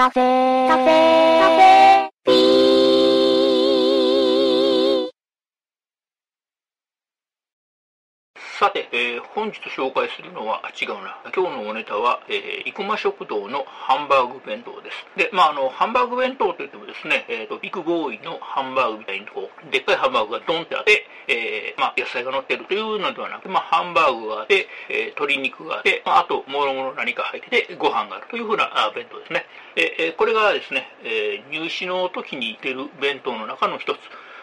カフェカフェカフェピーさて、えー本日紹介するのは、あ違うな。今日のおネタは、えー、生駒食堂のハンバーグ弁当です。で、まあ、あの、ハンバーグ弁当といってもですね、えっ、と、ビッグボーイのハンバーグみたいに、こう、でっかいハンバーグがドンってあって、えーまあ、野菜が乗ってるというのではなくて、まあ、ハンバーグがあって、えー鶏肉があって、まあ、あと、もろもろ何か入ってて、ご飯があるというふうなあ弁当ですね。えーこれがですね、えー入試の時に出る弁当の中の一つ。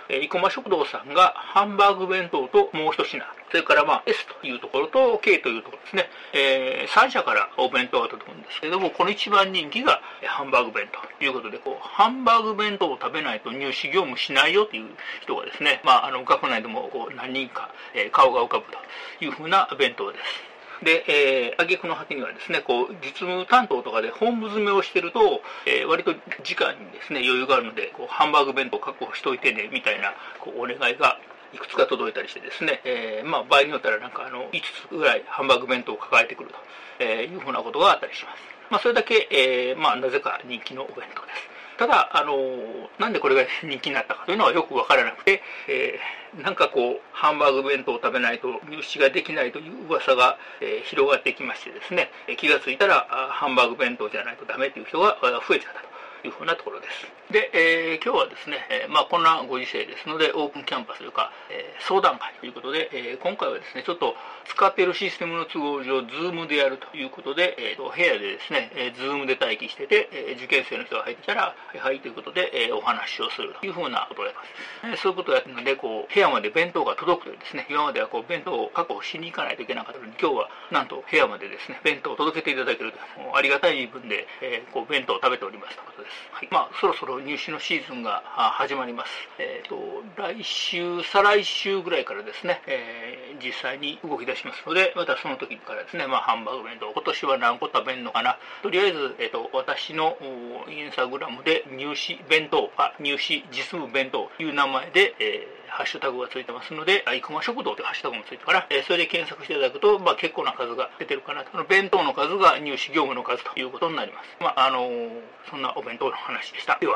生駒食堂さんがハンバーグ弁当ともう一品、それからまあ S というところと K というところですね、え3社からお弁当が届くんですけども、この一番人気がハンバーグ弁当ということで、こう、ハンバーグ弁当を食べないと入試業務しないよという人がですね、まあ、あの、学内でもこう何人か、え顔が浮かぶというふうな弁当です。で、えー、挙句の果てにはですね、こう、実務担当とかで本部詰めをしてると、えー割と時間にですね、余裕があるので、こう、ハンバーグ弁当確保しといてね、みたいな、こう、お願いが、いくつか届いたりしてですね、えーまあ、場合によったらなんかあの、5つぐらいハンバーグ弁当を抱えてくると、えーいうふうなことがあったりします。まあ、それだけ、えーまあ、なぜか人気のお弁当です。ただ、あのなんでこれが人気になったかというのはよくわからなくて、えーなんかこう、ハンバーグ弁当を食べないと入試ができないという噂が、えー広がってきましてですね、気が付いたら、ハンバーグ弁当じゃないとダメという人が増えちゃったと。いうふうなところです。で、えー今日はですね、えーまあこんなご時世ですので、オープンキャンパスというか、えー相談会ということで、えー今回はですね、ちょっと使っているシステムの都合上、 Zoom でやるということで、えーと部屋でですね、えー、ズームで待機してて、えー受験生の人が入ってきたら、はいはいということで、えーお話をするというふうなことをやります。えそういうことをやってるので、こう、部屋まで弁当が届くというですね、今まではこう、弁当を確保しに行かないといけなかったのに、今日はなんと部屋までですね、弁当を届けていただけると、ありがたい分で、えーこう、弁当を食べておりますということです。はい。まあ、そろそろ入試のシーズンが始まります。えっ、と、来週、再来週ぐらいからですね、えー実際に動き出しますので、またその時からですね、まあ、ハンバーグ弁当、今年は何個食べんのかな。とりあえず、えっ、と、私のインスタグラムで入試弁当、あ、入試実務弁当という名前で、えーハッシュタグがついてますので、あ生駒食堂というハッシュタグもついてから、えーそれで検索していただくと、まあ、結構な数が出てるかなと。この弁当の数が入試業務の数ということになります。まあ、あのーそんなお弁当の話でした。では。